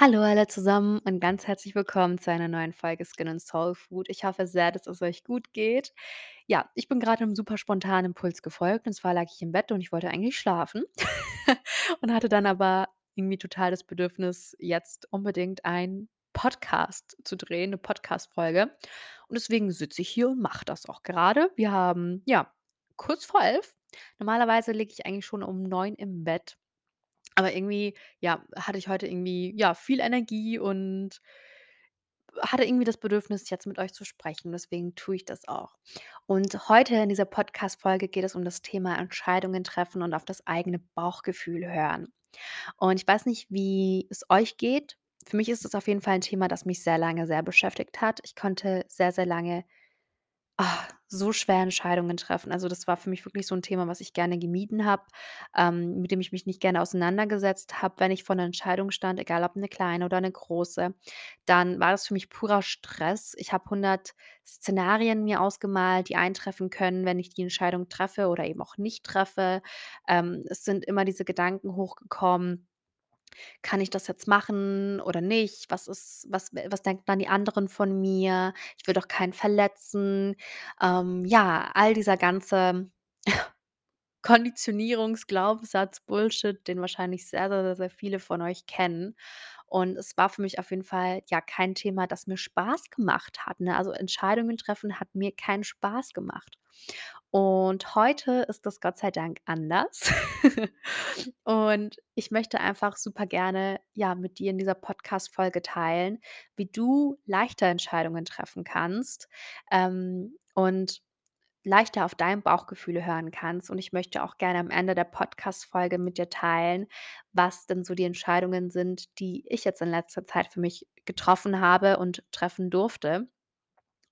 Hallo alle zusammen und ganz herzlich willkommen zu einer neuen Folge Skin and Soul Food. Ich hoffe sehr, dass es euch gut geht. Ja, ich bin gerade 'nem super spontanen Impuls gefolgt und zwar lag ich im Bett und ich wollte eigentlich schlafen und hatte dann aber irgendwie total das Bedürfnis, jetzt unbedingt einen Podcast zu drehen, 'ne Podcast-Folge. Und deswegen sitze ich hier und mache das auch gerade. Wir haben, ja, kurz vor 11. Normalerweise liege ich eigentlich schon um 9 im Bett. Aber irgendwie, ja, hatte ich heute irgendwie, ja, viel Energie und hatte irgendwie das Bedürfnis, jetzt mit euch zu sprechen. Deswegen tue ich das auch. Und heute in dieser Podcast-Folge geht es um das Thema Entscheidungen treffen und auf das eigene Bauchgefühl hören. Und ich weiß nicht, wie es euch geht. Für mich ist es auf jeden Fall 'n Thema, das mich sehr lange sehr beschäftigt hat. Ich konnte sehr, sehr lange, ah, so schwer Entscheidungen treffen. Also, das war für mich wirklich so 'n Thema, was ich gerne gemieden habe, ähm, mit dem ich mich nicht gerne auseinandergesetzt habe. Wenn ich vor 'ner Entscheidung stand, egal ob 'ne kleine oder 'ne große, dann war das für mich purer Stress. Ich habe 100 Szenarien mir ausgemalt, die eintreffen können, wenn ich die Entscheidung treffe oder eben auch nicht treffe. Ähm, es sind immer diese Gedanken hochgekommen: „Kann ich das jetzt machen oder nicht? Was ist was was denken dann die anderen von mir? Ich will doch keinen verletzen.“ Ähm, ja, all dieser ganze Konditionierungs Glaubenssatz, Bullshit, den wahrscheinlich sehr, sehr, sehr, sehr viele von euch kennen. Und es war für mich auf jeden Fall, ja, kein Thema, das mir Spaß gemacht hat, ne? Also, Entscheidungen treffen hat mir keinen Spaß gemacht. Und heute ist das Gott sei Dank anders. Und ich möchte einfach super gerne, ja, mit dir in dieser Podcast-Folge teilen, wie du leichter Entscheidungen treffen kannst, ähm, und leichter auf dein Bauchgefühl hören kannst. Und ich möchte auch gerne am Ende der Podcast-Folge mit dir teilen, was denn so die Entscheidungen sind, die ich jetzt in letzter Zeit für mich getroffen habe und treffen durfte.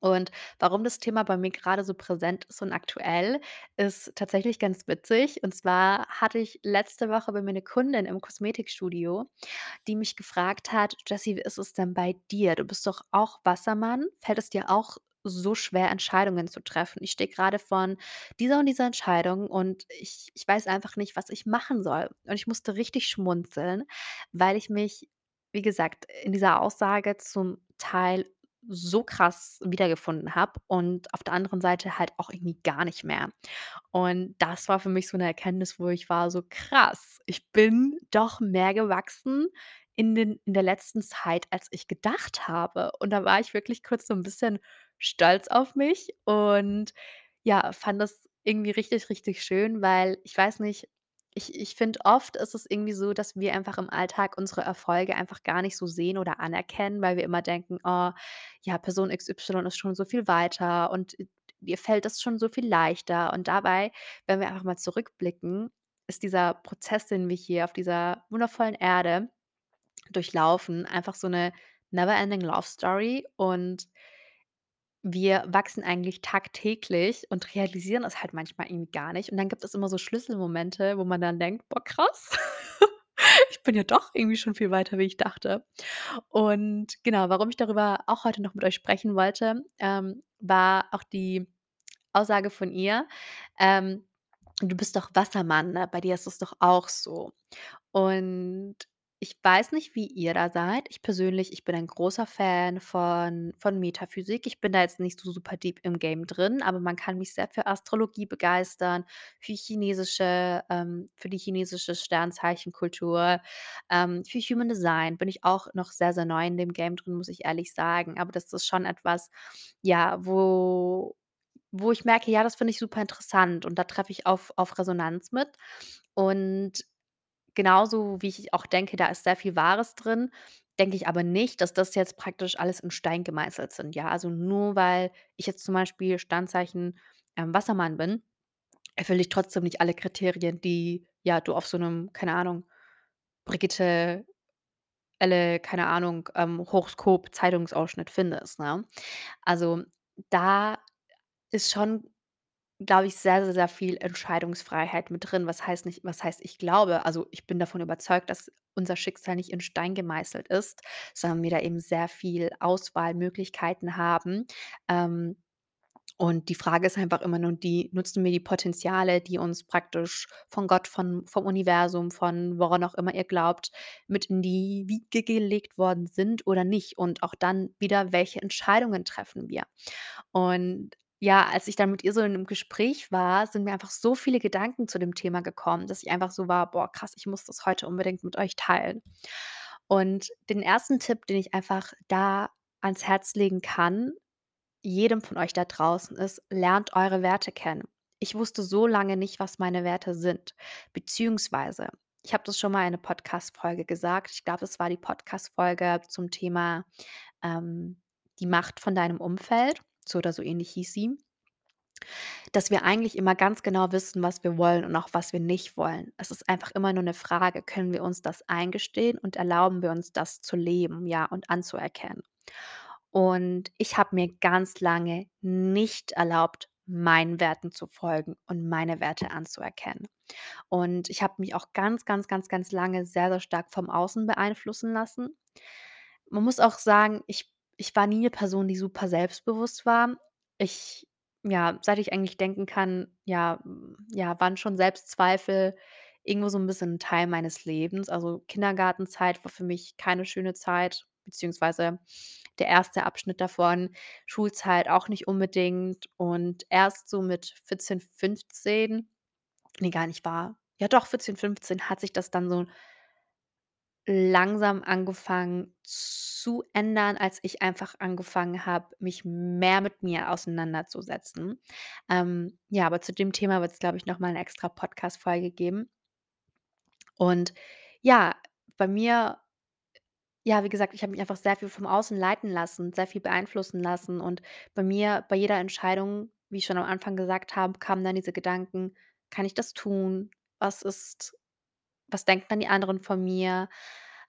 Und warum das Thema bei mir grade so präsent ist und aktuell, ist tatsächlich ganz witzig. Und zwar hatte ich letzte Woche bei mir 'ne Kundin im Kosmetikstudio, die mich gefragt hat: „Jessie, wie ist es denn bei dir? Du bist doch auch Wassermann. Fällt es dir auch so schwer, Entscheidungen zu treffen? Ich stehe grade von dieser und dieser Entscheidung und ich ich weiß einfach nicht, was ich machen soll.“ Und ich musste richtig schmunzeln, weil ich mich, wie gesagt, in dieser Aussage zum Teil so krass wiedergefunden habe und auf der anderen Seite halt auch irgendwie gar nicht mehr. Und das war für mich so 'ne Erkenntnis, wo ich war so: „Krass, ich bin doch mehr gewachsen in den in der letzten Zeit, als ich gedacht habe.“ Und da war ich wirklich kurz so 'n bisschen stolz auf mich und, ja, fand das irgendwie richtig, richtig schön, weil ich weiß nicht, ich ich finde, oft ist es irgendwie so, dass wir einfach im Alltag unsere Erfolge einfach gar nicht so sehen oder anerkennen, weil wir immer denken: „Oh, ja, Person XY ist schon so viel weiter und, ihr fällt das schon so viel leichter.“ Und dabei, wenn wir einfach mal zurückblicken, ist dieser Prozess, den wir hier auf dieser wundervollen Erde durchlaufen, einfach so 'ne never ending Love Story und wir wachsen eigentlich tagtäglich und realisieren es halt manchmal irgendwie gar nicht. Und dann gibt es immer so Schlüsselmomente, wo man dann denkt: „Boah, krass, ich bin ja doch irgendwie schon viel weiter, wie ich dachte.“ Und genau, warum ich darüber auch heute noch mit euch sprechen wollte, ähm, war auch die Aussage von ihr, ähm: „Du bist doch Wassermann, ne? Bei dir ist es doch auch so.“ Und ich weiß nicht, wie ihr da seid. Ich persönlich, ich bin ein großer Fan von von Metaphysik. Ich bin da jetzt nicht so super deep im Game drin, aber man kann mich sehr für Astrologie begeistern, für chinesische ähm, für die chinesische Sternzeichenkultur, ähm, für Human Design bin ich auch noch sehr, sehr neu in dem Game drin, muss ich ehrlich sagen. Aber das ist schon etwas, ja, wo wo ich merke: „Ja, das finde ich super interessant.“ Und da treffe ich auf auf Resonanz mit. Und genauso wie ich auch denke, da ist sehr viel Wahres drin, denke ich aber nicht, dass das jetzt praktisch alles in Stein gemeißelt sind, ja? Also, nur weil ich jetzt zum Beispiel Sternzeichen, ähm, Wassermann bin, erfülle ich trotzdem nicht alle Kriterien, die, ja, du auf so 'nem, keine Ahnung, Brigitte Elle, keine Ahnung, ähm, Horoskop-Zeitungsausschnitt findest, ne? Also, da ist schon, glaube ich, sehr, sehr, sehr viel Entscheidungsfreiheit mit drin. Was heißt nicht was heißt, ich glaube also, ich bin davon überzeugt, dass unser Schicksal nicht in Stein gemeißelt ist, sondern wir da eben sehr viel Auswahlmöglichkeiten haben. Ähm Und die Frage ist einfach immer nur die: Nutzen wir die Potenziale, die uns praktisch von Gott, von vom Universum, von woran auch immer ihr glaubt, mit in die Wiege gelegt worden sind oder nicht? Und auch dann wieder, welche Entscheidungen treffen wir? Und ja, als ich dann mit ihr so in 'nem Gespräch war, sind mir einfach so viele Gedanken zu dem Thema gekommen, dass ich einfach so war: „Boah, krass, ich muss das heute unbedingt mit euch teilen.“ Und den ersten Tipp, den ich einfach da ans Herz legen kann, jedem von euch da draußen ist: Lernt eure Werte kennen. Ich wusste so lange nicht, was meine Werte sind, beziehungsweise ich habe das schon mal in 'ne Podcast-Folge gesagt. Ich glaube, es war die Podcast-Folge zum Thema, ähm, „Die Macht von deinem Umfeld“, so oder so ähnlich hieß sie dass wir eigentlich immer ganz genau wissen, was wir wollen und auch was wir nicht wollen. Es ist einfach immer nur 'ne Frage, können wir uns das eingestehen und erlauben wir uns das zu leben, ja, und anzuerkennen. Und ich habe mir ganz lange nicht erlaubt, meinen Werten zu folgen und meine Werte anzuerkennen. Und ich habe mich auch ganz, ganz, ganz, ganz lange sehr, sehr stark vom Außen beeinflussen lassen. Man muss auch sagen, ich ich war nie 'ne Person, die super selbstbewusst war. Ich ja, seit ich eigentlich denken kann, ja ja, waren schon Selbstzweifel irgendwo so 'n bisschen 'n Teil meines Lebens. Also, Kindergartenzeit war für mich keine schöne Zeit, beziehungsweise der 1. Abschnitt davon, Schulzeit auch nicht unbedingt. Und erst so mit 14, 15 ne, gar nicht wahr. Ja doch, 14, 15 hat sich das dann so langsam angefangen zu ändern, als ich einfach angefangen habe, mich mehr mit mir auseinanderzusetzen. Ähm, ja, aber zu dem Thema wird's, glaube ich, noch mal 'ne extra Podcast-Folge geben. Und ja, bei mir ja, wie gesagt, ich habe mich einfach sehr viel vom Außen leiten lassen, sehr viel beeinflussen lassen. Und bei mir bei jeder Entscheidung, wie ich schon am Anfang gesagt habe, kamen dann diese Gedanken: „Kann ich das tun? Was ist was denken dann die anderen von mir?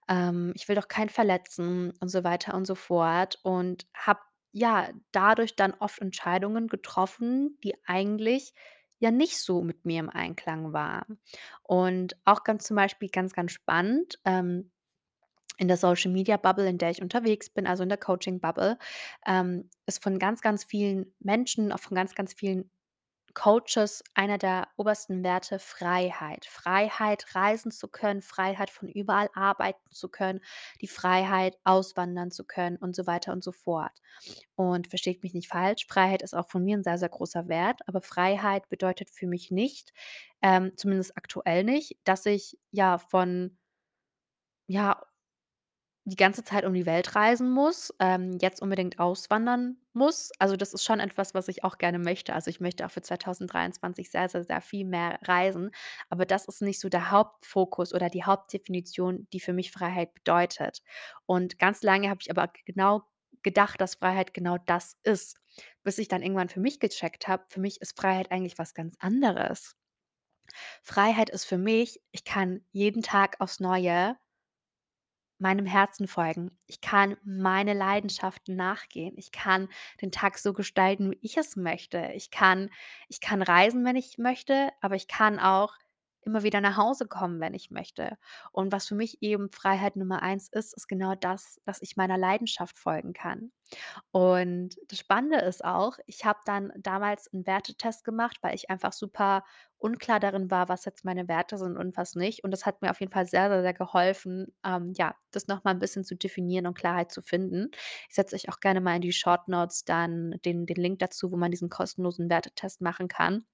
Ähm, ich will doch keinen verletzen“, und so weiter und so fort. Und habe, ja, dadurch dann oft Entscheidungen getroffen, die eigentlich ja nicht so mit mir im Einklang waren. Und auch ganz zum Beispiel ganz, ganz spannend, ähm, in der Social-Media-Bubble, in der ich unterwegs bin, also in der Coaching-Bubble, ähm, ist von ganz, ganz vielen Menschen, auch von ganz, ganz vielen Coaches einer der obersten Werte Freiheit. Freiheit, reisen zu können, Freiheit, von überall arbeiten zu können, die Freiheit, auswandern zu können und so weiter und so fort. Und versteht mich nicht falsch, Freiheit ist auch von mir 'n sehr, sehr großer Wert, aber Freiheit bedeutet für mich nicht, ähm, zumindest aktuell nicht, dass ich, ja, von ja die ganze Zeit um die Welt reisen muss, ähm, jetzt unbedingt auswandern muss. Also, das ist schon etwas, was ich auch gerne möchte. Also, ich möchte auch für 2023 sehr, sehr, sehr viel mehr reisen, aber das ist nicht so der Hauptfokus oder die Hauptdefinition, die für mich Freiheit bedeutet. Und ganz lange habe ich aber genau gedacht, dass Freiheit genau das ist, bis ich dann irgendwann für mich gecheckt habe, für mich ist Freiheit eigentlich was ganz anderes. Freiheit ist für mich, ich kann jeden Tag aufs Neue meinem Herzen folgen. Ich kann meine Leidenschaften nachgehen. Ich kann den Tag so gestalten, wie ich es möchte. Ich kann ich kann reisen, wenn ich möchte, aber ich kann auch immer wieder nach Hause kommen, wenn ich möchte. Und was für mich eben Freiheit Nummer 1 ist, ist genau das, dass ich meiner Leidenschaft folgen kann. Und das Spannende ist auch, ich habe dann damals 'n Wertetest gemacht, weil ich einfach super unklar darin war, was jetzt meine Werte sind und was nicht. Und das hat mir auf jeden Fall sehr, sehr, sehr geholfen, ähm, ja, das noch mal 'n bisschen zu definieren und Klarheit zu finden. Ich setze euch auch gerne mal in die Short-Notes dann den den Link dazu, wo man diesen kostenlosen Wertetest machen kann.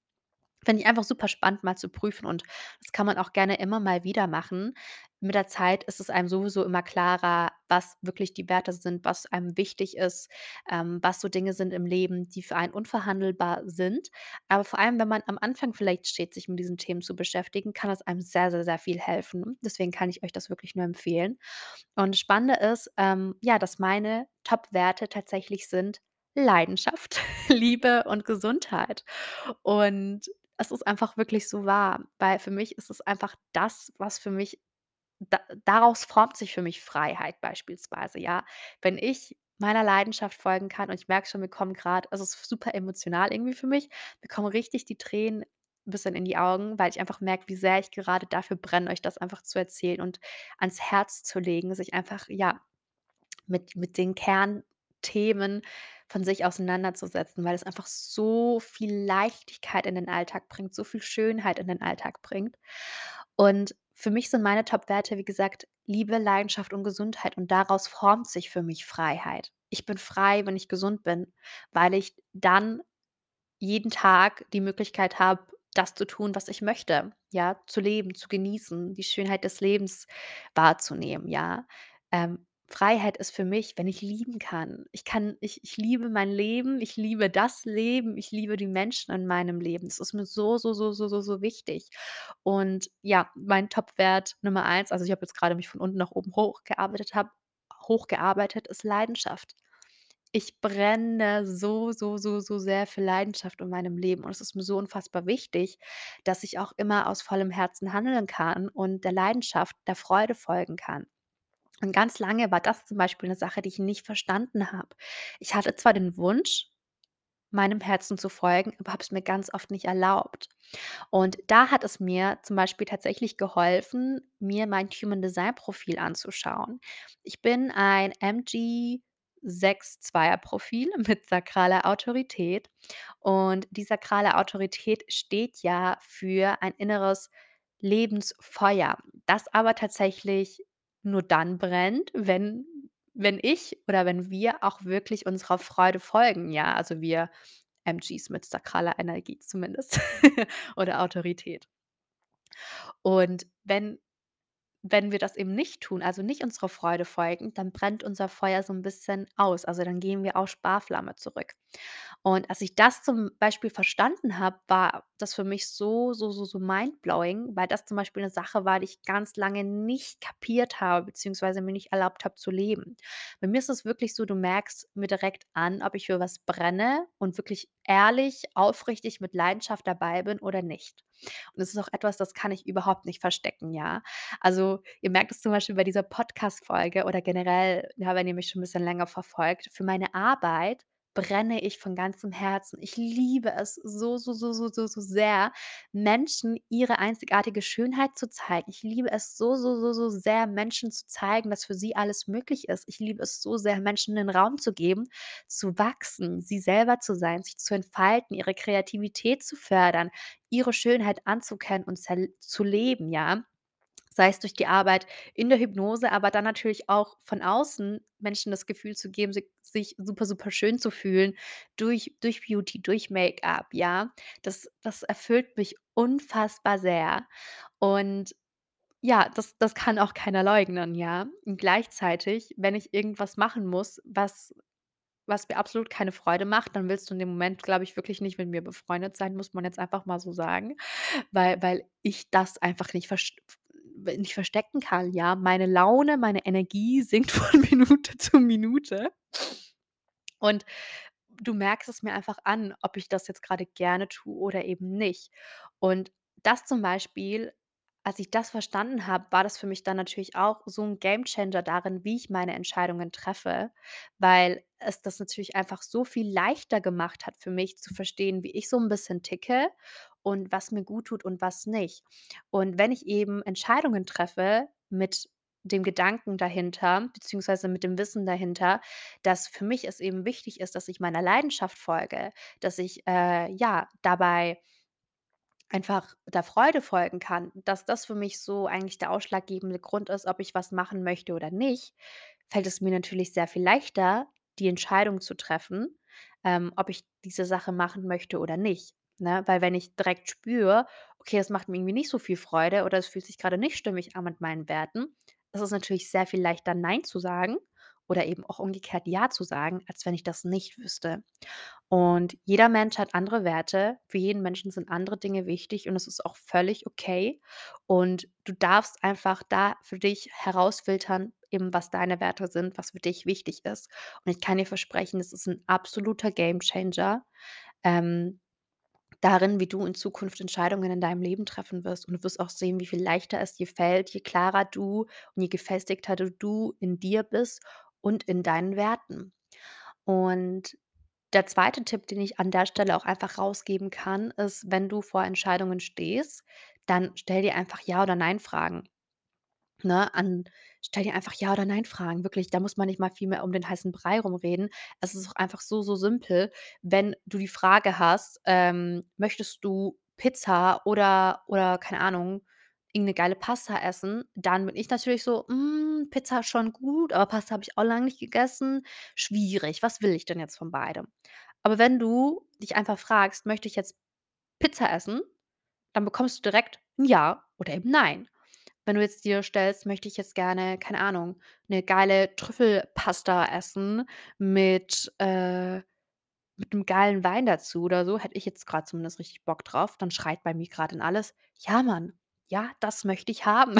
Finde ich einfach super spannend, mal zu prüfen und das kann man auch gerne immer mal wieder machen. Mit der Zeit ist es einem sowieso immer klarer, was wirklich die Werte sind, was einem wichtig ist, ähm, was so Dinge sind im Leben, die für einen unverhandelbar sind. Aber vor allem, wenn man am Anfang vielleicht steht, sich mit diesen Themen zu beschäftigen, kann es einem sehr, sehr, sehr viel helfen. Deswegen kann ich euch das wirklich nur empfehlen. Und das Spannende ist, ähm, ja, dass meine Top-Werte tatsächlich sind Leidenschaft, Liebe und Gesundheit. Und es ist einfach wirklich so wahr, weil für mich ist es einfach das, was für mich da daraus formt sich für mich Freiheit beispielsweise, ja. Wenn ich meiner Leidenschaft folgen kann und ich merke schon, mir kommen grad es ist super emotional irgendwie für mich, mir kommen richtig die Tränen 'n bisschen in die Augen, weil ich einfach merke, wie sehr ich gerade dafür brenne, euch das einfach zu erzählen und ans Herz zu legen, sich einfach, ja, mit mit den Kern Themen von sich auseinanderzusetzen, weil es einfach so viel Leichtigkeit in den Alltag bringt, so viel Schönheit in den Alltag bringt. Und für mich sind meine Top-Werte, wie gesagt, Liebe, Leidenschaft und Gesundheit und daraus formt sich für mich Freiheit. Ich bin frei, wenn ich gesund bin, weil ich dann jeden Tag die Möglichkeit habe, das zu tun, was ich möchte, ja, zu leben, zu genießen, die Schönheit des Lebens wahrzunehmen, ja. Ähm, Freiheit ist für mich, wenn ich lieben kann. Ich kann ich ich liebe mein Leben, ich liebe das Leben, ich liebe die Menschen in meinem Leben. Das ist mir so, so, so, so, so, so wichtig. Und ja, mein Top-Wert Nummer eins, also ich habe jetzt gerade mich von unten nach oben hochgearbeitet habe hochgearbeitet, ist Leidenschaft. Ich brenne so, so, so, so sehr für Leidenschaft in meinem Leben und es ist mir so unfassbar wichtig, dass ich auch immer aus vollem Herzen handeln kann und der Leidenschaft, der Freude folgen kann. Und ganz lange war das zum Beispiel 'ne Sache, die ich nicht verstanden habe. Ich hatte zwar den Wunsch, meinem Herzen zu folgen, aber habe es mir ganz oft nicht erlaubt. Und da hat es mir zum Beispiel tatsächlich geholfen, mir mein Human Design Profil anzuschauen. Ich bin ein MG 6-2er Profil mit sakraler Autorität und die sakrale Autorität steht ja für ein inneres Lebensfeuer, das aber tatsächlich nur dann brennt, wenn wenn ich oder wenn wir auch wirklich unserer Freude folgen, ja, also wir MGs mit sakraler Energie zumindest oder Autorität. Und wenn wenn wir das eben nicht tun, also nicht unserer Freude folgen, dann brennt unser Feuer so 'n bisschen aus. Also, dann gehen wir auf Sparflamme zurück. Und als ich das zum Beispiel verstanden habe, war das für mich so, so, so, so mindblowing, weil das zum Beispiel 'ne Sache war, die ich ganz lange nicht kapiert habe, beziehungsweise mir nicht erlaubt habe zu leben. Bei mir ist es wirklich so, du merkst mir direkt an, ob ich für was brenne und wirklich ehrlich, aufrichtig mit Leidenschaft dabei bin oder nicht. Und das ist auch etwas, das kann ich überhaupt nicht verstecken, ja. Also, ihr merkt es zum Beispiel bei dieser Podcast-Folge oder generell, ja, wenn ihr mich schon 'n bisschen länger verfolgt, für meine Arbeit brenne ich von ganzem Herzen. Ich liebe es so, so, so, so, so, so sehr, Menschen ihre einzigartige Schönheit zu zeigen. Ich liebe es so, so, so, so sehr, Menschen zu zeigen, dass für sie alles möglich ist. Ich liebe es so sehr, Menschen den Raum zu geben, zu wachsen, sie selber zu sein, sich zu entfalten, ihre Kreativität zu fördern, ihre Schönheit anzukennen und zu leben, ja? Sei es durch die Arbeit in der Hypnose, aber dann natürlich auch von außen Menschen das Gefühl zu geben, si sich super, super schön zu fühlen durch durch Beauty, durch Make-up, ja? Das das erfüllt mich unfassbar sehr. Und ja, das das kann auch keiner leugnen, ja? Und gleichzeitig, wenn ich irgendwas machen muss, was was mir absolut keine Freude macht, dann willst du in dem Moment, glaube ich, wirklich nicht mit mir befreundet sein, muss man jetzt einfach mal so sagen, weil weil ich das einfach nicht verst nicht verstecken kann, ja? Meine Laune, meine Energie sinkt von Minute zu Minute. Und du merkst es mir einfach an, ob ich das jetzt grade gerne tue oder eben nicht. Und das zum Beispiel als ich das verstanden habe, war das für mich dann natürlich auch so 'n Gamechanger darin, wie ich meine Entscheidungen treffe, weil es das natürlich einfach so viel leichter gemacht hat für mich zu verstehen, wie ich so 'n bisschen ticke und was mir guttut und was nicht. Und wenn ich eben Entscheidungen treffe mit dem Gedanken dahinter, beziehungsweise mit dem Wissen dahinter, dass für mich es eben wichtig ist, dass ich meiner Leidenschaft folge, dass ich, äh, ja, dabei einfach der Freude folgen kann, dass das für mich so eigentlich der ausschlaggebende Grund ist, ob ich was machen möchte oder nicht, fällt es mir natürlich sehr viel leichter, die Entscheidung zu treffen, ähm, ob ich diese Sache machen möchte oder nicht, ne? Weil wenn ich direkt spüre: „Okay, das macht mir irgendwie nicht so viel Freude oder es fühlt sich grade nicht stimmig an mit meinen Werten“, ist es natürlich sehr viel leichter, nein zu sagen oder eben auch umgekehrt ja zu sagen, als wenn ich das nicht wüsste. Und jeder Mensch hat andere Werte. Für jeden Menschen sind andere Dinge wichtig und es ist auch völlig okay. Und du darfst einfach da für dich herausfiltern, eben was deine Werte sind, was für dich wichtig ist. Und ich kann dir versprechen, das ist 'n absoluter Gamechanger, ähm, darin, wie du in Zukunft Entscheidungen in deinem Leben treffen wirst. Und du wirst auch sehen, wie viel leichter es dir fällt, je klarer du und je gefestigter du in dir bist und in deinen Werten. Und der 2. Tipp, den ich an der Stelle auch einfach rausgeben kann, ist, wenn du vor Entscheidungen stehst, dann stell dir einfach Ja oder Nein-Fragen. Ne, an stell dir einfach Ja oder Nein-Fragen. Wirklich, da muss man nicht mal viel mehr um den heißen Brei rumreden. Es ist auch einfach so, so simpel. Wenn du die Frage hast, ähm: „Möchtest du Pizza oder oder keine Ahnung, irgend 'ne geile Pasta essen?“ Dann bin ich natürlich so: „Hm, Pizza schon gut, aber Pasta habe ich auch lang nicht gegessen. Schwierig. Was will ich denn jetzt von beidem?“ Aber wenn du dich einfach fragst: „Möchte ich jetzt Pizza essen?“ Dann bekommst du direkt 'n Ja oder eben Nein. Wenn du jetzt dir stellst: „Möchte ich jetzt gerne, keine Ahnung, 'ne geile Trüffelpasta essen mit, äh mit 'nem geilen Wein dazu oder so“, hätte ich jetzt grad zumindest richtig Bock drauf, dann schreit bei mir grad in alles: „Ja, Mann. Ja, das möchte ich haben.“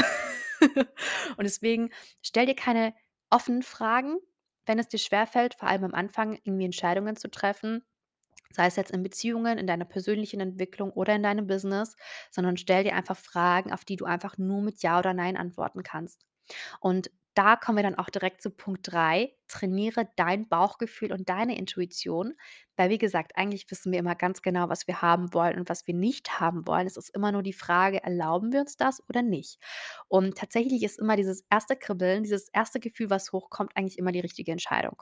Und deswegen stell dir keine offenen Fragen, wenn es dir schwerfällt, vor allem am Anfang irgendwie Entscheidungen zu treffen, sei es jetzt in Beziehungen, in deiner persönlichen Entwicklung oder in deinem Business, sondern stell dir einfach Fragen, auf die du einfach nur mit Ja oder Nein antworten kannst. Und da kommen wir dann auch direkt zu Punkt 3: Trainiere dein Bauchgefühl und deine Intuition, weil wie gesagt, eigentlich wissen wir immer ganz genau, was wir haben wollen und was wir nicht haben wollen. Es ist immer nur die Frage, erlauben wir uns das oder nicht? Und tatsächlich ist immer dieses 1. Kribbeln, dieses 1. Gefühl, was hochkommt, eigentlich immer die richtige Entscheidung.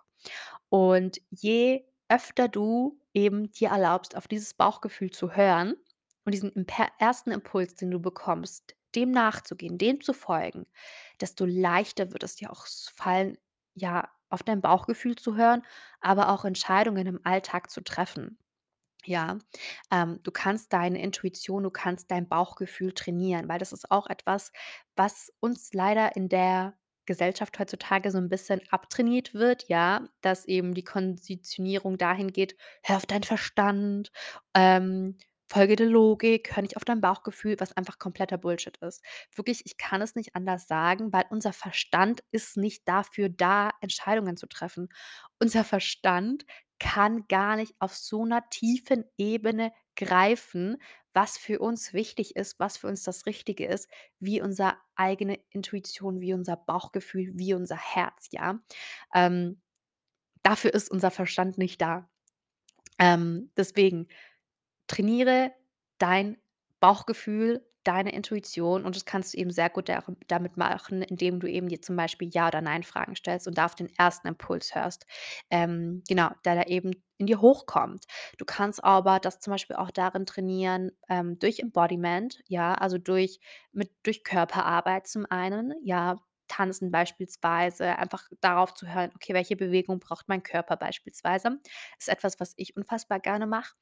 Und je öfter du eben dir erlaubst, auf dieses Bauchgefühl zu hören und diesen 1. Impuls, den du bekommst, dem nachzugehen, dem zu folgen, desto leichter wird es dir auch fallen, ja, auf dein Bauchgefühl zu hören, aber auch Entscheidungen im Alltag zu treffen. Ja, ähm, du kannst deine Intuition, du kannst dein Bauchgefühl trainieren, weil das ist auch etwas, was uns leider in der Gesellschaft heutzutage so 'n bisschen abtrainiert wird, ja, dass eben die Konditionierung dahin geht: „Hör auf deinen Verstand, ähm, folge der Logik, hör nicht auf dein Bauchgefühl“, was einfach kompletter Bullshit ist. Wirklich, ich kann es nicht anders sagen, weil unser Verstand ist nicht dafür da, Entscheidungen zu treffen. Unser Verstand kann gar nicht auf so 'ner tiefen Ebene greifen, was für uns wichtig ist, was für uns das Richtige ist, wie unser eigene Intuition, wie unser Bauchgefühl, wie unser Herz, ja? Ähm, dafür ist unser Verstand nicht da. Ähm, deswegen trainiere dein Bauchgefühl, deine Intuition und das kannst du eben sehr gut damit machen, indem du eben dir zum Beispiel Ja oder Nein-Fragen stellst und da auf den 1. Impuls hörst, ähm, genau, der da eben in dir hochkommt. Du kannst aber das zum Beispiel auch darin trainieren, ähm, durch Embodiment, ja, also durch mit durch Körperarbeit zum einen, ja, Tanzen beispielsweise, einfach darauf zu hören: „Okay, welche Bewegung braucht mein Körper beispielsweise?“ Ist etwas, was ich unfassbar gerne mache.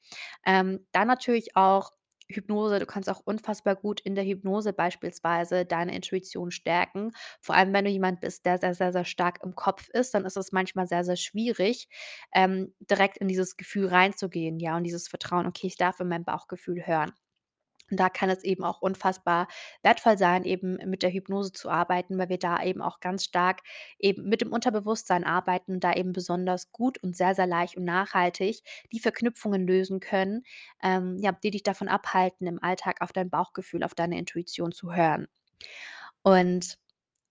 Ähm, dann natürlich auch Hypnose. Du kannst auch unfassbar gut in der Hypnose beispielsweise deine Intuition stärken. Vor allem, wenn du jemand bist, der sehr, sehr, sehr stark im Kopf ist, dann ist es manchmal sehr, sehr schwierig, ähm, direkt in dieses Gefühl reinzugehen, ja, und dieses Vertrauen: „Okay, ich darf in mein Bauchgefühl hören.“ Und da kann es eben auch unfassbar wertvoll sein, eben mit der Hypnose zu arbeiten, weil wir da eben auch ganz stark eben mit dem Unterbewusstsein arbeiten und da eben besonders gut und sehr, sehr leicht und nachhaltig die Verknüpfungen lösen können, ähm, ja, die dich davon abhalten, im Alltag auf dein Bauchgefühl, auf deine Intuition zu hören. Und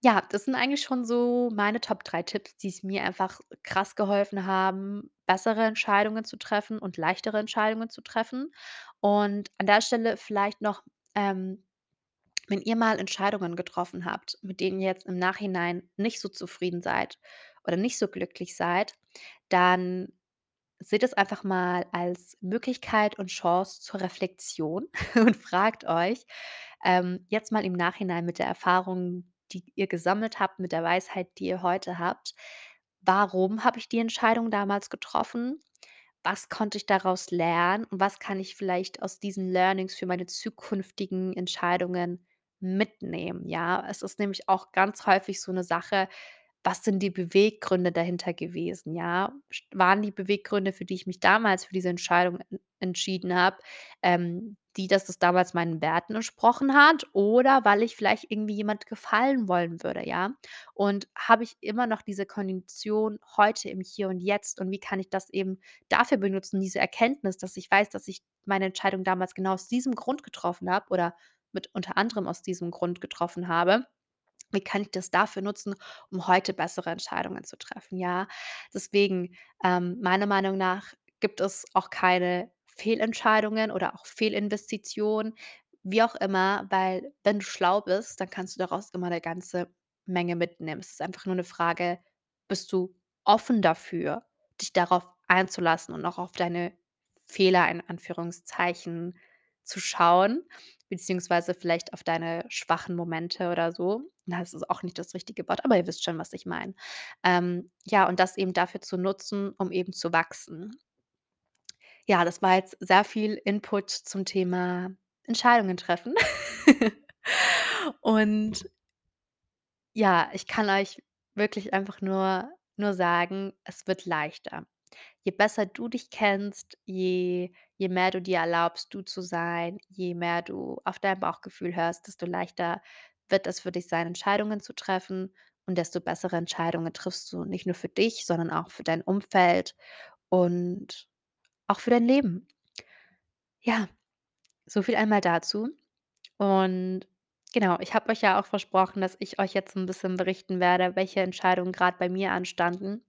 ja, das sind eigentlich schon so meine Top 3 Tipps, die es mir einfach krass geholfen haben, bessere Entscheidungen zu treffen und leichtere Entscheidungen zu treffen. Und an der Stelle vielleicht noch, ähm, wenn ihr mal Entscheidungen getroffen habt, mit denen ihr jetzt im Nachhinein nicht so zufrieden seid oder nicht so glücklich seid, dann seht es einfach mal als Möglichkeit und Chance zur Reflexion und fragt euch, ähm, jetzt mal im Nachhinein mit der Erfahrung, die ihr gesammelt habt, mit der Weisheit, die ihr heute habt: „Warum habe ich die Entscheidung damals getroffen? Was konnte ich daraus lernen und was kann ich vielleicht aus diesen Learnings für meine zukünftigen Entscheidungen mitnehmen?“ Ja, es ist nämlich auch ganz häufig so 'ne Sache: Was sind die Beweggründe dahinter gewesen, ja? Waren die Beweggründe, für die ich mich damals für diese Entscheidung en entschieden habe, ähm, die, dass das damals meinen Werten entsprochen hat oder weil ich vielleicht irgendwie jemand gefallen wollen würde, ja? Und habe ich immer noch diese Kondition heute im Hier und Jetzt und wie kann ich das eben dafür benutzen, diese Erkenntnis, dass ich weiß, dass ich meine Entscheidung damals genau aus diesem Grund getroffen habe oder mit unter anderem aus diesem Grund getroffen habe. Wie kann ich das dafür nutzen, um heute bessere Entscheidungen zu treffen, ja? Deswegen, ähm, meiner Meinung nach gibt es auch keine Fehlentscheidungen oder auch Fehlinvestitionen, wie auch immer, weil wenn du schlau bist, dann kannst du daraus immer 'ne ganze Menge mitnimmst. Es ist einfach nur 'ne Frage, bist du offen dafür, dich darauf einzulassen und auch auf deine Fehler in Anführungszeichen zu schauen, beziehungsweise vielleicht auf deine schwachen Momente oder so. Das ist auch nicht das richtige Wort, aber ihr wisst schon, was ich meine. Ähm, ja, und das eben dafür zu nutzen, um eben zu wachsen. Ja, das war jetzt sehr viel Input zum Thema Entscheidungen treffen. Und ja, ich kann euch wirklich einfach nur nur sagen, es wird leichter. Je besser du dich kennst, je je mehr du dir erlaubst, du zu sein, je mehr du auf dein Bauchgefühl hörst, desto leichter wird es für dich sein, Entscheidungen zu treffen und desto bessere Entscheidungen triffst du nicht nur für dich, sondern auch für dein Umfeld und auch für dein Leben. Ja, so viel einmal dazu. Und genau, ich habe euch ja auch versprochen, dass ich euch jetzt 'n bisschen berichten werde, welche Entscheidungen grad bei mir anstanden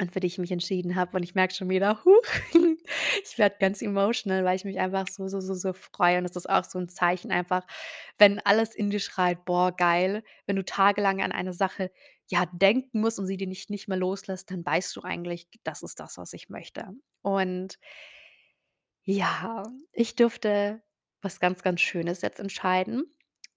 und für die ich mich entschieden habe. Und ich merke schon wieder, huch, ich werde ganz emotional, weil ich mich einfach so, so, so, so freue. Und das ist auch so 'n Zeichen einfach, wenn alles in dir schreit: „Boah, geil.“ Wenn du tagelang an eine Sache, ja, denken musst und sie dir nicht nicht mehr loslässt, dann weißt du eigentlich: „Das ist das, was ich möchte.“ Und ja, ich durfte was ganz, ganz Schönes jetzt entscheiden.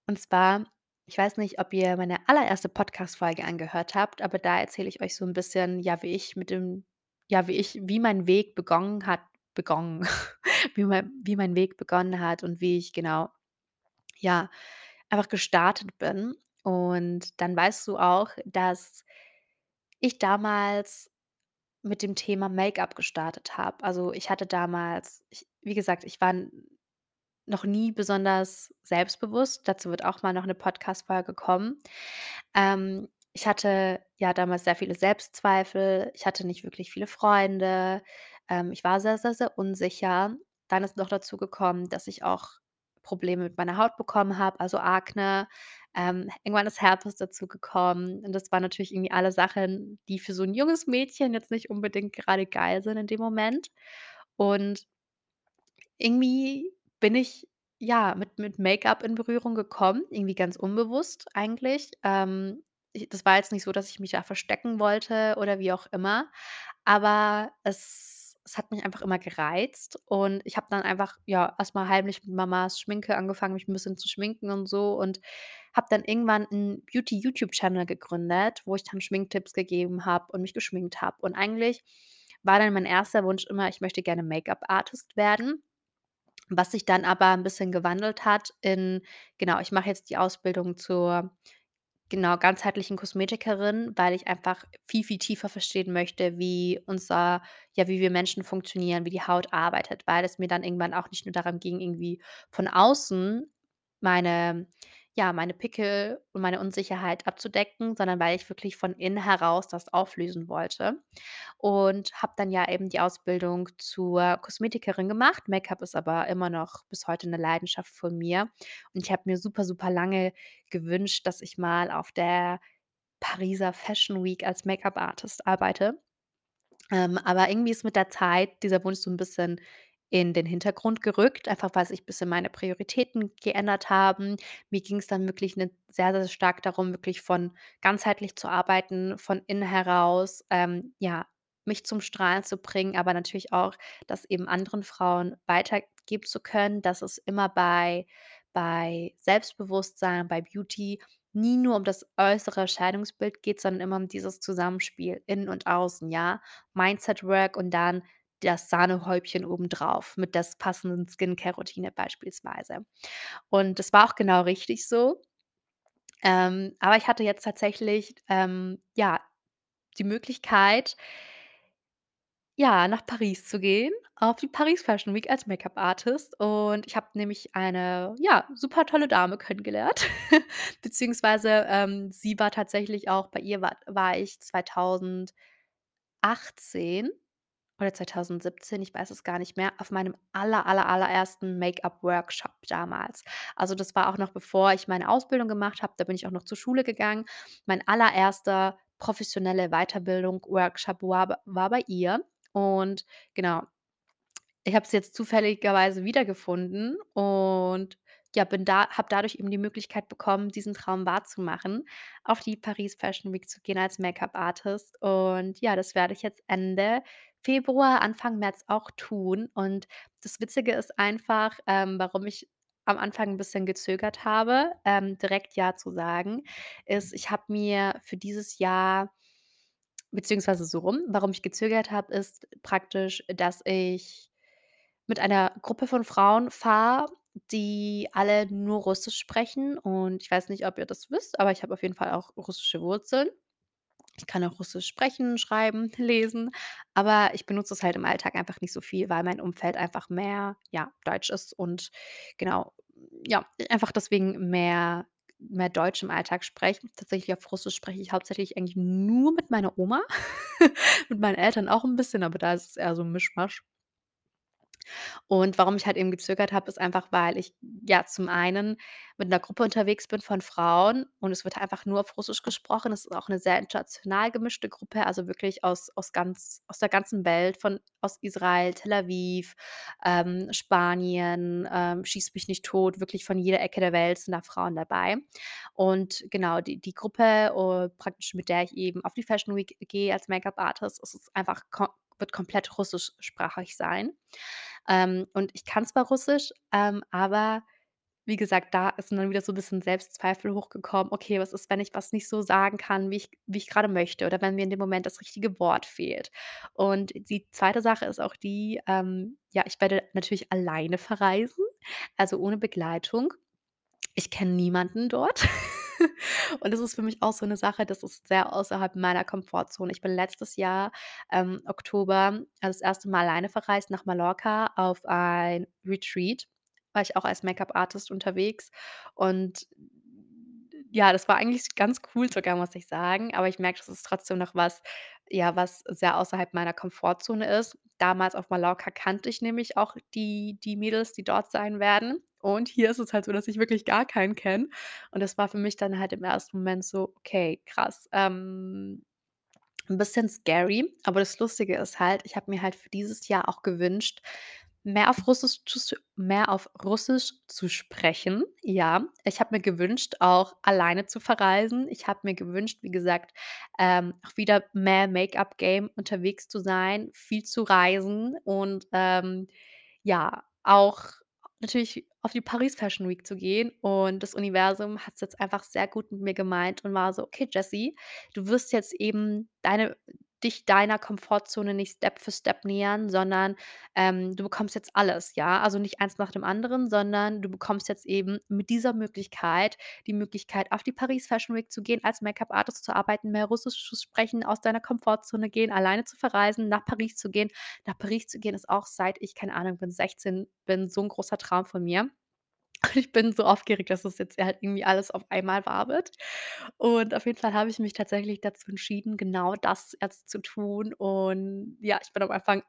Und zwar ich weiß nicht, ob ihr meine allererste Podcast-Folge angehört habt, aber da erzähle ich euch so 'n bisschen, ja, wie ich mit dem ja, wie ich wie mein Weg begonnen hat begonnen wie mein wie mein Weg begonnen hat und wie ich genau, ja, einfach gestartet bin. Und dann weißt du auch, dass ich damals mit dem Thema Make-up gestartet habe. Also, ich hatte damals ich wie gesagt, ich war noch nie besonders selbstbewusst. Dazu wird auch mal noch 'ne Podcast-Folge kommen. Ähm, ich hatte, ja, damals sehr viele Selbstzweifel. Ich hatte nicht wirklich viele Freunde. Ähm, ich war sehr, sehr, sehr unsicher. Dann ist noch dazu gekommen, dass ich auch Probleme mit meiner Haut bekommen habe, also Akne. Ähm, irgendwann ist Herpes dazugekommen und das waren natürlich irgendwie alle Sachen, die für so 'n junges Mädchen jetzt nicht unbedingt gerade geil sind in dem Moment. Und irgendwie bin ich, ja, mit mit Make-up in Berührung gekommen, irgendwie ganz unbewusst eigentlich. Ähm, ich das war jetzt nicht so, dass ich mich da verstecken wollte oder wie auch immer, aber es es hat mich einfach immer gereizt und ich habe dann einfach, ja, erst mal heimlich mit Mamas Schminke angefangen, mich 'n bisschen zu schminken und so und habe dann irgendwann 'n Beauty-YouTube-Channel gegründet, wo ich dann Schminktipps gegeben habe und mich geschminkt habe. Und eigentlich war dann mein erster Wunsch immer, ich möchte gerne Make-up-Artist werden, was sich dann aber 'n bisschen gewandelt hat in genau, ich mache jetzt die Ausbildung zur, genau, ganzheitlichen Kosmetikerin, weil ich einfach viel, viel tiefer verstehen möchte, wie unser ja, wie wir Menschen funktionieren, wie die Haut arbeitet, weil es mir dann irgendwann auch nicht nur darum ging, irgendwie von außen meine ja, meine Pickel und meine Unsicherheit abzudecken, sondern weil ich wirklich von innen heraus das auflösen wollte. Und habe dann ja eben die Ausbildung zur Kosmetikerin gemacht. Make-up ist aber immer noch bis heute 'ne Leidenschaft von mir. Und ich habe mir super, super lange gewünscht, dass ich mal auf der Pariser Fashion Week als Make-up-Artist arbeite. Ähm, aber irgendwie ist mit der Zeit dieser Wunsch so 'n bisschen in den Hintergrund gerückt, einfach weil sich bisschen meine Prioritäten geändert haben. Mir ging's dann wirklich, ne, sehr, sehr stark darum, wirklich von ganzheitlich zu arbeiten, von innen heraus, ähm, ja, mich zum Strahlen zu bringen, aber natürlich auch, das eben anderen Frauen weitergeben zu können, dass es immer bei bei Selbstbewusstsein, bei Beauty nie nur um das äußere Erscheinungsbild geht, sondern immer um dieses Zusammenspiel innen und außen, ja? Mindset-Work und dann das Sahnehäubchen obendrauf mit des passenden Skincare-Routine beispielsweise. Und das war auch genau richtig so. Ähm, aber ich hatte jetzt tatsächlich, ähm, ja, die Möglichkeit ja, nach Paris zu gehen, auf die Paris Fashion Week als Make-up-Artist. Und ich habe nämlich eine, ja, super tolle Dame kennengelernt, beziehungsweise, ähm, sie war tatsächlich auch bei ihr war war ich 2018 oder 2017, ich weiß es gar nicht mehr, auf meinem aller, aller, allerersten Make-up-Workshop damals. Also, das war auch noch bevor ich meine Ausbildung gemacht habe, da bin ich auch noch zur Schule gegangen. Mein allererster professionelle Weiterbildung Workshop war war bei ihr. Und genau, ich habe sie jetzt zufälligerweise wiedergefunden und ja, bin da habe dadurch eben die Möglichkeit bekommen, diesen Traum wahrzumachen, auf die Paris Fashion Week zu gehen als Make-up-Artist. Und ja, das werde ich jetzt Ende Februar, Anfang März auch tun. Und das Witzige ist einfach, ähm, warum ich am Anfang 'n bisschen gezögert habe, ähm, direkt ja zu sagen, ist, ich habe mir für dieses Jahr beziehungsweise so rum, warum ich gezögert habe, ist praktisch, dass ich mit einer Gruppe von Frauen fahre, die alle nur Russisch sprechen. Und ich weiß nicht, ob ihr das wisst, aber ich habe auf jeden Fall auch russische Wurzeln. Ich kann auch Russisch sprechen, schreiben, lesen, aber ich benutze es halt im Alltag einfach nicht so viel, weil mein Umfeld einfach mehr, ja, Deutsch ist und genau, ja, einfach deswegen mehr mehr Deutsch im Alltag spreche. Tatsächlich auf Russisch spreche ich hauptsächlich eigentlich nur mit meiner Oma, mit meinen Eltern auch 'n bisschen, aber da ist es eher so 'n Mischmasch. Und warum ich halt eben gezögert habe, ist einfach, weil ich, ja, zum einen mit 'ner Gruppe unterwegs bin von Frauen und es wird einfach nur auf Russisch gesprochen. Es ist auch 'ne sehr international gemischte Gruppe, also wirklich aus aus ganz aus der ganzen Welt, von aus Israel, Tel Aviv, ähm, Spanien, ähm, schieß mich nicht tot, wirklich von jeder Ecke der Welt sind da Frauen dabei. Und genau, die die Gruppe, äh, praktisch, mit der ich eben auf die Fashion Week gehe als Make-up-Artist, ist einfach wird komplett russischsprachig sein. Ähm, und ich kann zwar Russisch, ähm, aber wie gesagt, da ist dann wieder so 'n bisschen Selbstzweifel hochgekommen: „Okay, was ist, wenn ich was nicht so sagen kann, wie ich wie ich grade möchte oder wenn mir in dem Moment das richtige Wort fehlt?“ Und die 2. Sache ist auch die, ähm, ja, ich werde natürlich alleine verreisen, also ohne Begleitung. Ich kenne niemanden dort. Und das ist für mich auch so 'ne Sache, das ist sehr außerhalb meiner Komfortzone. Ich bin letztes Jahr, ähm, Oktober das 1. Mal alleine verreist nach Mallorca auf ein Retreat, war ich auch als Make-up-Artist unterwegs und ja, das war eigentlich ganz cool sogar, muss ich sagen, aber ich merke, das ist trotzdem noch was ja, was sehr außerhalb meiner Komfortzone ist. Damals auf Mallorca kannte ich nämlich auch die die Mädels, die dort sein werden. Und hier ist es halt so, dass ich wirklich gar keinen kenne. Und das war für mich dann halt im 1. Moment so: „Okay, krass, ähm, 'n bisschen scary.“ Aber das Lustige ist halt, ich habe mir halt für dieses Jahr auch gewünscht, mehr auf Russisch zu mehr auf Russisch zu sprechen. Ja, ich habe mir gewünscht, auch alleine zu verreisen. Ich habe mir gewünscht, wie gesagt, ähm, auch wieder mehr Make-up-Game unterwegs zu sein, viel zu reisen und, ähm, ja, auch natürlich auf die Paris Fashion Week zu gehen. Und das Universum hat's jetzt einfach sehr gut mit mir gemeint und war so: „Okay, Jessie, du wirst jetzt eben deine dich deiner Komfortzone nicht Step für Step nähern, sondern, ähm, du bekommst jetzt alles, ja? Also nicht eins nach dem anderen, sondern du bekommst jetzt eben mit dieser Möglichkeit die Möglichkeit, auf die Paris Fashion Week zu gehen, als Make-up-Artist zu arbeiten, mehr Russisch zu sprechen, aus deiner Komfortzone gehen, alleine zu verreisen, nach Paris zu gehen.“ Nach Paris zu gehen ist auch, seit ich, keine Ahnung, bin 16 bin, so 'n großer Traum von mir. Und ich bin so aufgeregt, dass es jetzt halt irgendwie alles auf einmal wahr wird. Und auf jeden Fall habe ich mich tatsächlich dazu entschieden, genau das jetzt zu tun. Und ja, ich bin am Anfang,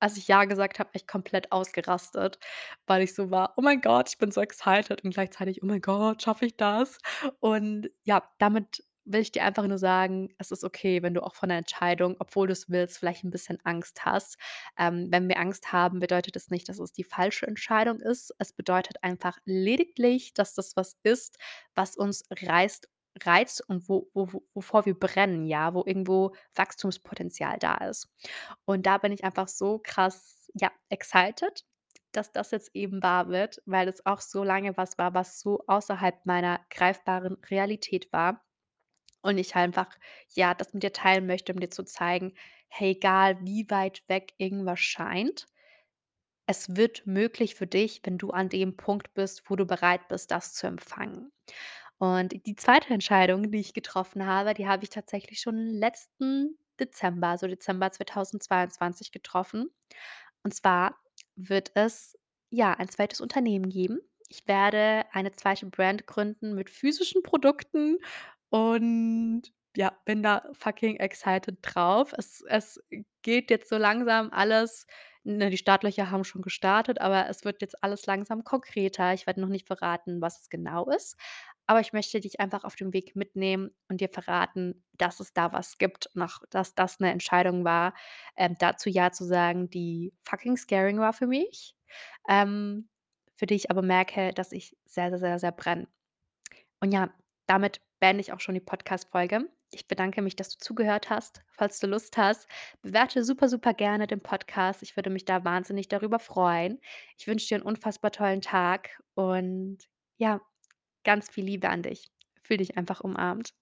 als ich ja gesagt habe, echt komplett ausgerastet, weil ich so war: „Oh mein Gott, ich bin so excited“ und gleichzeitig: „Oh mein Gott, schaffe ich das?“ Und ja, damit will ich dir einfach nur sagen, es ist okay, wenn du auch von der Entscheidung, obwohl du's willst, vielleicht 'n bisschen Angst hast. Ähm, wenn wir Angst haben, bedeutet das nicht, dass es die falsche Entscheidung ist. Es bedeutet einfach lediglich, dass das was ist, was uns reißt reizt und wo wo wovor wir brennen, ja, wo irgendwo Wachstumspotenzial da ist. Und da bin ich einfach so krass, ja, excited, dass das jetzt eben wahr wird, weil es auch so lange was war, was so außerhalb meiner greifbaren Realität war. Und ich einfach, ja, das mit dir teilen möchte, um dir zu zeigen: „Hey, egal wie weit weg irgendwas scheint, es wird möglich für dich, wenn du an dem Punkt bist, wo du bereit bist, das zu empfangen.“ Und die 2. Entscheidung, die ich getroffen habe, die habe ich tatsächlich schon letzten Dezember, also Dezember 2022 getroffen. Und zwar wird es, ja, ein 2. Unternehmen geben. Ich werde eine 2. Brand gründen mit physischen Produkten und ja, bin da fucking excited drauf. Es es geht jetzt so langsam alles ne, die Startlöcher haben schon gestartet, aber es wird jetzt alles langsam konkreter. Ich werde noch nicht verraten, was es genau ist, aber ich möchte dich einfach auf dem Weg mitnehmen und dir verraten, dass es da was gibt und auch, dass das 'ne Entscheidung war, ähm, dazu ja zu sagen, die fucking scaring war für mich. Ähm, für die ich aber merke, dass ich sehr, sehr, sehr, sehr brenne. Und ja, damit beende ich auch schon die Podcast-Folge. Ich bedanke mich, dass du zugehört hast. Falls du Lust hast, bewerte super, super gerne den Podcast. Ich würde mich da wahnsinnig darüber freuen. Ich wünsche dir 'n unfassbar tollen Tag und ja, ganz viel Liebe an dich. Fühle dich einfach umarmt.